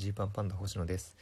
ジーパンパンダ星野です。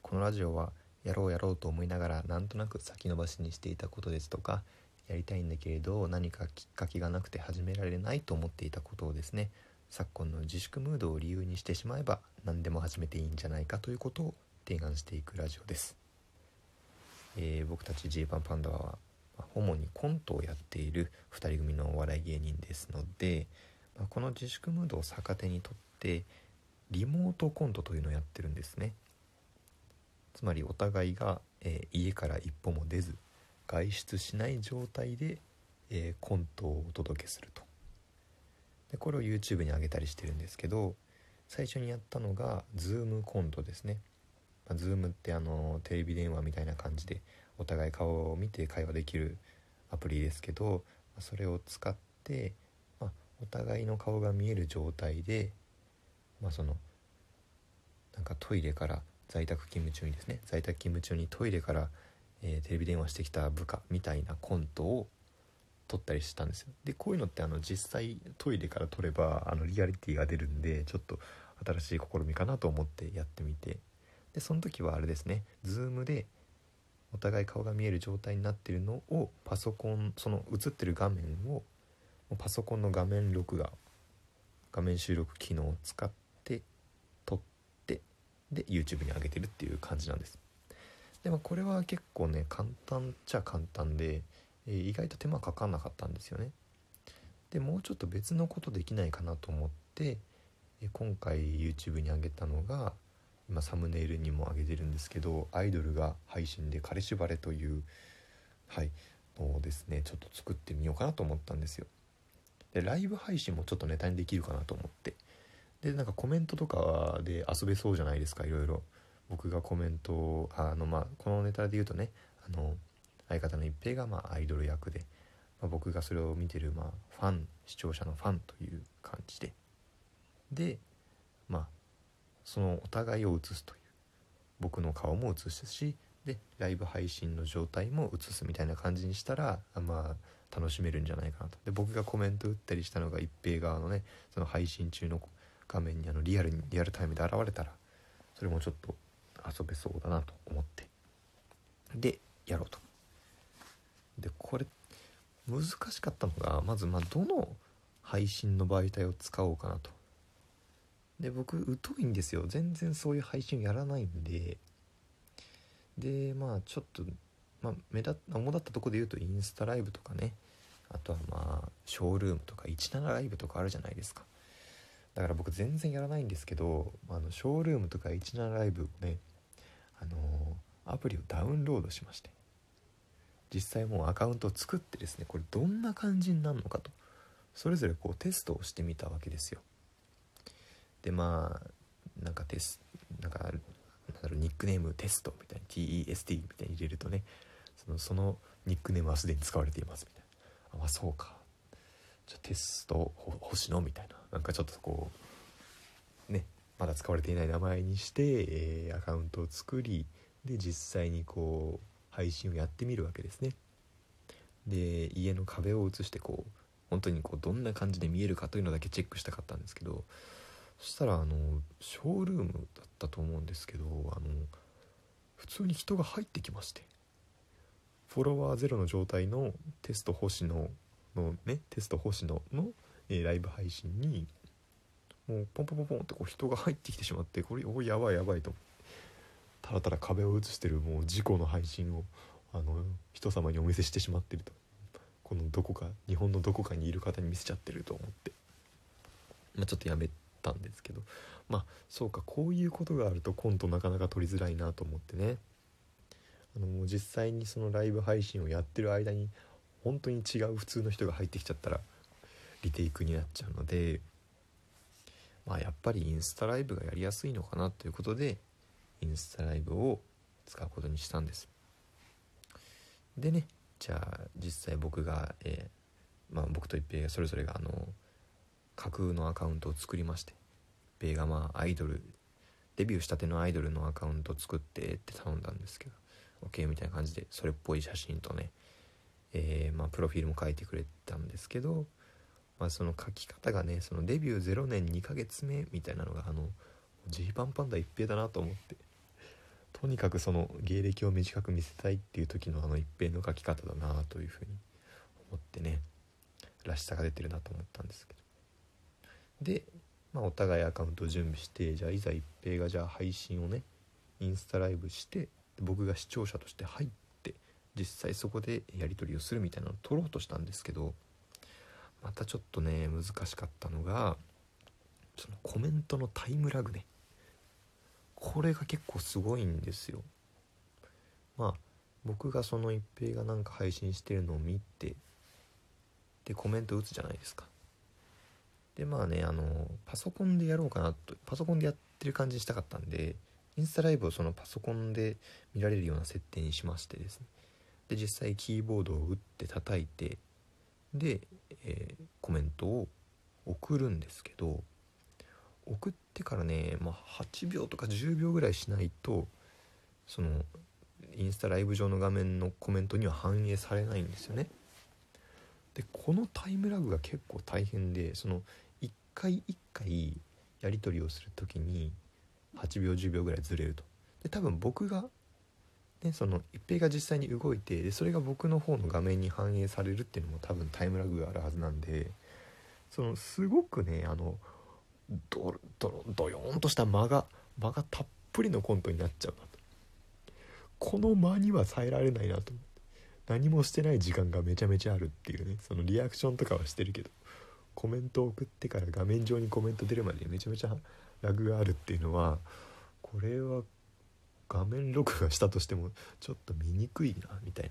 このラジオはやろうやろうと思いながらなんとなく先延ばしにしていたことですとかやりたいんだけれど何かきっかけがなくて始められないと思っていたことをですね昨今の自粛ムードを理由にしてしまえば何でも始めていいんじゃないかということを提案していくラジオです、えー、僕たちジーパンパンダは主にコントをやっている2人組のお笑い芸人ですので、まあ、この自粛ムードを逆手にとってリモートコントというのをやってるんですね。つまりお互いが、えー、家から一歩も出ず外出しない状態で、えー、コントをお届けすると。でこれを YouTube に上げたりしてるんですけど最初にやったのが Zoom コントですね、まあ、Zoom ってあのテレビ電話みたいな感じでお互い顔を見て会話できるアプリですけどそれを使って、まあ、お互いの顔が見える状態で、まあ、そのなんかトイレから在宅勤務中にですね在宅勤務中にトイレから、えー、テレビ電話してきた部下みたいなコントを撮ったりしたんですよ。でこういうのってあの実際トイレから撮ればあのリアリティが出るんでちょっと新しい試みかなと思ってやってみて。でその時はあれですね Zoom でお互い顔が見える状態になってるのをパソコンその映ってる画面をパソコンの画面録画画面収録機能を使っで YouTube に上げてるっていう感じなんです。でもこれは結構ね簡単っちゃ簡単で、え、意外と手間かかんなかったんですよね。でもうちょっと別のことできないかなと思って、え、今回 YouTube に上げたのが今サムネイルにも上げてるんですけどアイドルが配信で「彼氏バレ」というはいのをですねちょっと作ってみようかなと思ったんですよ。でライブ配信もちょっとネタにできるかなと思って。でなんかコメントとかで遊べそうじゃないですか？いろいろ。僕がコメントをあのまあこのネタで言うとねあの相方の一平がまあアイドル役で、まあ、僕がそれを見てるまあファン視聴者のファンという感じで。でまあそのお互いを映すという僕の顔も映すしでライブ配信の状態も映すみたいな感じにしたらまあ楽しめるんじゃないかなと。で僕がコメント打ったりしたのが一平側のねその配信中の画面にあのリアルにリアルタイムで現れたらそれもちょっと遊べそうだなと思ってでやろうと。でこれ難しかったのがまずまあどの配信の媒体を使おうかなと。で僕疎いんですよ。全然そういう配信やらないんで。でまあちょっと、まあ、目立主だったとこで言うとインスタライブとかね。あとはまあショールームとか17ライブとかあるじゃないですか。だから僕全然やらないんですけどあのショールームとか17ライブをねあのー、アプリをダウンロードしまして実際もうアカウントを作ってですねこれどんな感じになるのかとそれぞれこうテストをしてみたわけですよ。でまあなんかテスなんかなんだろうニックネームテストみたいな TEST みたいに入れるとねそのそのニックネームはすでに使われていますみたいな。あまあそうか。じゃテスト星野みたいな。なんかちょっとこうねまだ使われていない名前にして、えー、アカウントを作りで実際にこう配信をやってみるわけですね。で家の壁を映してこう本当にこうどんな感じで見えるかというのだけチェックしたかったんですけどそしたらあのショールームだったと思うんですけどあの普通に人が入ってきましてフォロワーゼロの状態のテスト星野のねテスト星野の、えー、ライブ配信にもうポンポンポンポンってこう人が入ってきてしまってこれおやばいやばいと。ただただ壁を映してるもう事故の配信をあの人様にお見せしてしまってると。このどこか日本のどこかにいる方に見せちゃってると思って、まあ、ちょっとやめたんですけど。まあそうかこういうことがあるとコントなかなか取りづらいなと思ってね。あの実際にそのライブ配信をやってる間に本当に違う普通の人が入ってきちゃったらリテイクになっちゃうのでまあやっぱりインスタライブがやりやすいのかなということでインスタライブを使うことにしたんです。でねじゃあ実際僕が、えー、まあ、僕と一平がそれぞれがあの架空のアカウントを作りまして米がまあアイドルデビューしたてのアイドルのアカウントを作ってって頼んだんですけど OK みたいな感じでそれっぽい写真とね、えー、まあ、プロフィールも書いてくれたんですけど、まあ、その書き方がねそのデビュー0年2ヶ月目みたいなのがあのジーパンパンダ一平だなと思ってとにかくその芸歴を短く見せたいっていう時のあの一平の書き方だなというふうに思ってねらしさが出てるなと思ったんですけど。で、まあ、お互いアカウントを準備してじゃあいざ一平がじゃあ配信をねインスタライブして僕が視聴者として入って実際そこでやり取りをするみたいなのを撮ろうとしたんですけどまたちょっとね難しかったのがそのコメントのタイムラグね。これが結構すごいんですよ。まあ僕がその一平がなんか配信してるのを見てでコメント打つじゃないですか。でまあねあのパソコンでやろうかなとパソコンでやってる感じにしたかったんでインスタライブをそのパソコンで見られるような設定にしましてですね。で実際キーボードを打って叩いてで、えー、コメントを送るんですけど送ってからね、まあ、8秒とか10秒ぐらいしないとそのインスタライブ上の画面のコメントには反映されないんですよね。でこのタイムラグが結構大変でその1回1回やり取りをする時に8秒10秒ぐらいずれると。で多分僕がね、その一平が実際に動いてでそれが僕の方の画面に反映されるっていうのも多分タイムラグがあるはずなんでそのすごくねあのドドドヨーンとした間が間がたっぷりのコントになっちゃうなと。この間には耐えられないなと。思って何もしてない時間がめちゃめちゃあるっていうね。そのリアクションとかはしてるけどコメントを送ってから画面上にコメント出るまでめちゃめちゃラグがあるっていうのはこれは画面録画したとしてもちょっと見にくいなみたいな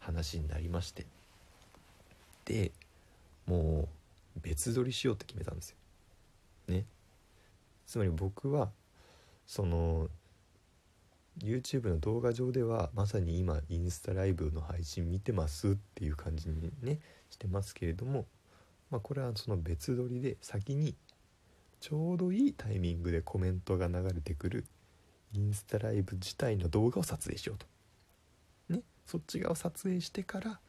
話になりまして。でもう別撮りしようって決めたんですよ。ね。つまり僕はその YouTube の動画上ではまさに今インスタライブの配信見てますっていう感じにねしてますけれどもまあこれはその別撮りで先にちょうどいいタイミングでコメントが流れてくるインスタライブ自体の動画を撮影しようと。ねそっち側を撮影してから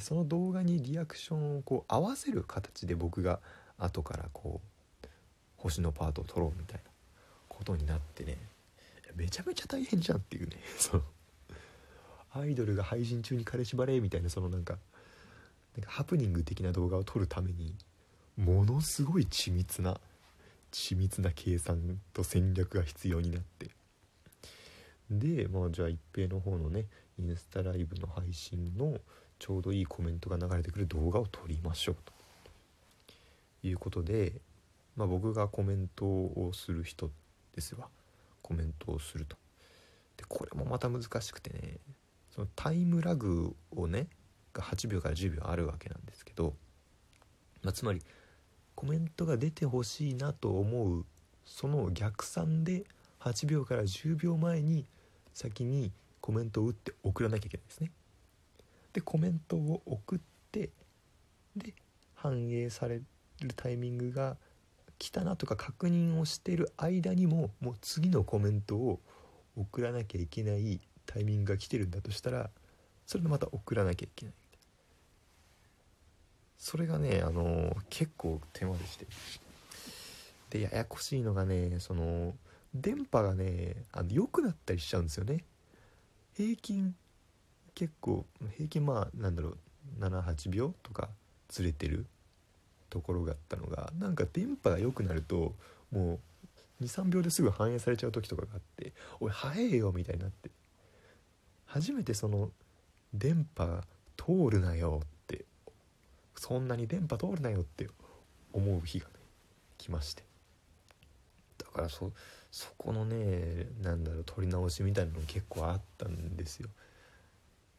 その動画にリアクションをこう合わせる形で僕が後からこう星のパートを取ろうみたいなことになってね。めちゃめちゃ大変じゃんっていうね。そのアイドルが配信中に彼氏バレーみたいなそのなんかなんかハプニング的な動画を撮るためにものすごい緻密な緻密な計算と戦略が必要になって。でまあじゃあ一平の方のねインスタライブの配信のちょうどいいコメントが流れてくる動画を撮りましょうと。いうことでまあ、僕がコメントをする人ですわ。コメントをすると。でこれもまた難しくてねそのタイムラグをねが8秒から10秒あるわけなんですけど、まあ、つまりコメントが出てほしいなと思うその逆算で8秒から10秒前に先にコメントを打って送らなきゃいけないですね。でコメントを送ってで反映されるタイミングが来たなとか確認をしてる間にももう次のコメントを送らなきゃいけないタイミングが来てるんだとしたらそれでまた送らなきゃいけないそれがねあの結構手間でしてでややこしいのがねその電波がねあの良くなったりしちゃうんですよね。平均結構平均まあなんだろう78秒とかずれてるところがあったのがなんか電波が良くなるともう23秒ですぐ反映されちゃう時とかがあって「おい早えよ」みたいになって。初めてその電波通るなよってそんなに電波通るなよって思う日がね来まして。からそそこのねなんだろう撮り直しみたいなの結構あったんですよ。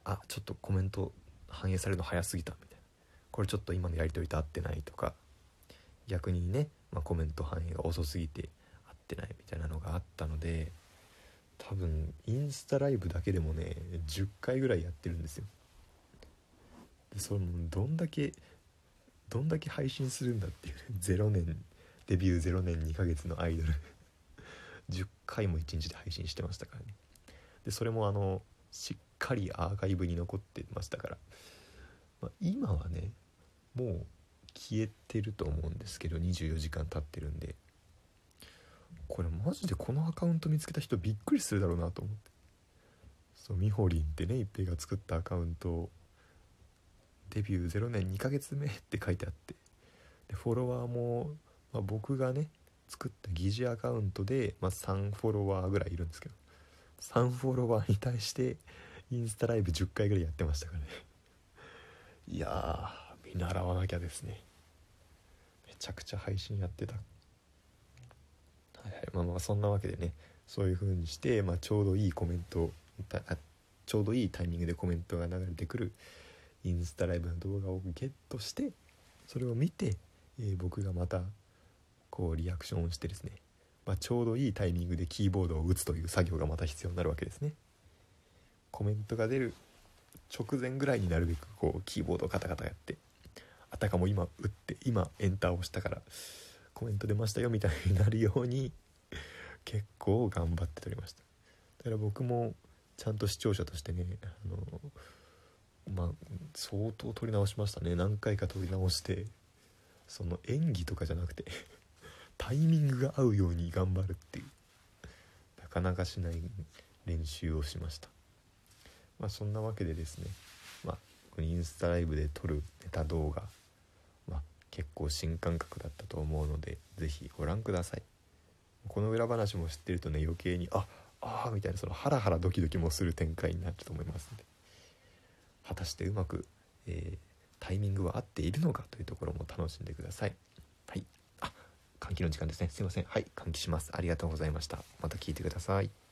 あちょっとコメント反映されるの早すぎたみたいな。これちょっと今のやり取りと合ってないとか逆にね、まあ、コメント反映が遅すぎて合ってないみたいなのがあったので多分インスタライブだけでもね10回ぐらいやってるんですよ。でそれもどんだけどんだけ配信するんだっていうね0年デビュー0年2ヶ月のアイドル。10回も1日で配信してましたからね。でそれもあのしっかりアーカイブに残ってましたから、まあ、今はねもう消えてると思うんですけど24時間経ってるんで。これマジでこのアカウント見つけた人びっくりするだろうなと思って。そうみほりんってね一平が作ったアカウントデビュー0年2ヶ月目って書いてあって。でフォロワーも、まあ、僕がね作った疑似アカウントで、まあ、3フォロワーぐらいいるんですけど3フォロワーに対してインスタライブ10回ぐらいやってましたからね。いや見習わなきゃですね。めちゃくちゃ配信やってた。はいはい。まあまあそんなわけでねそういう風にして、まあ、ちょうどいいコメントちょうどいいタイミングでコメントが流れてくるインスタライブの動画をゲットしてそれを見て、えー、僕がまたこうリアクションをしてですね、まあ、ちょうどいいタイミングでキーボードを打つという作業がまた必要になるわけですね。コメントが出る直前ぐらいになるべくこうキーボードをカタカタやってあたかも今打って今エンターを押したからコメント出ましたよみたいになるように結構頑張って撮りましただから僕もちゃんと視聴者としてねあのまあ相当撮り直しましたね何回か撮り直してその演技とかじゃなくてタイミングが合うように頑張るっていう。なかなかしない練習をしました。まあそんなわけでですね。まあこのインスタライブで撮るネタ動画。まあ結構新感覚だったと思うので是非ご覧ください。この裏話も知ってるとね余計にあああみたいなそのハラハラドキドキもする展開になると思いますので。果たしてうまく、えー、タイミングは合っているのかというところも楽しんでください。換気の時間ですね。すいません。はい。換気します。ありがとうございました。また聞いてください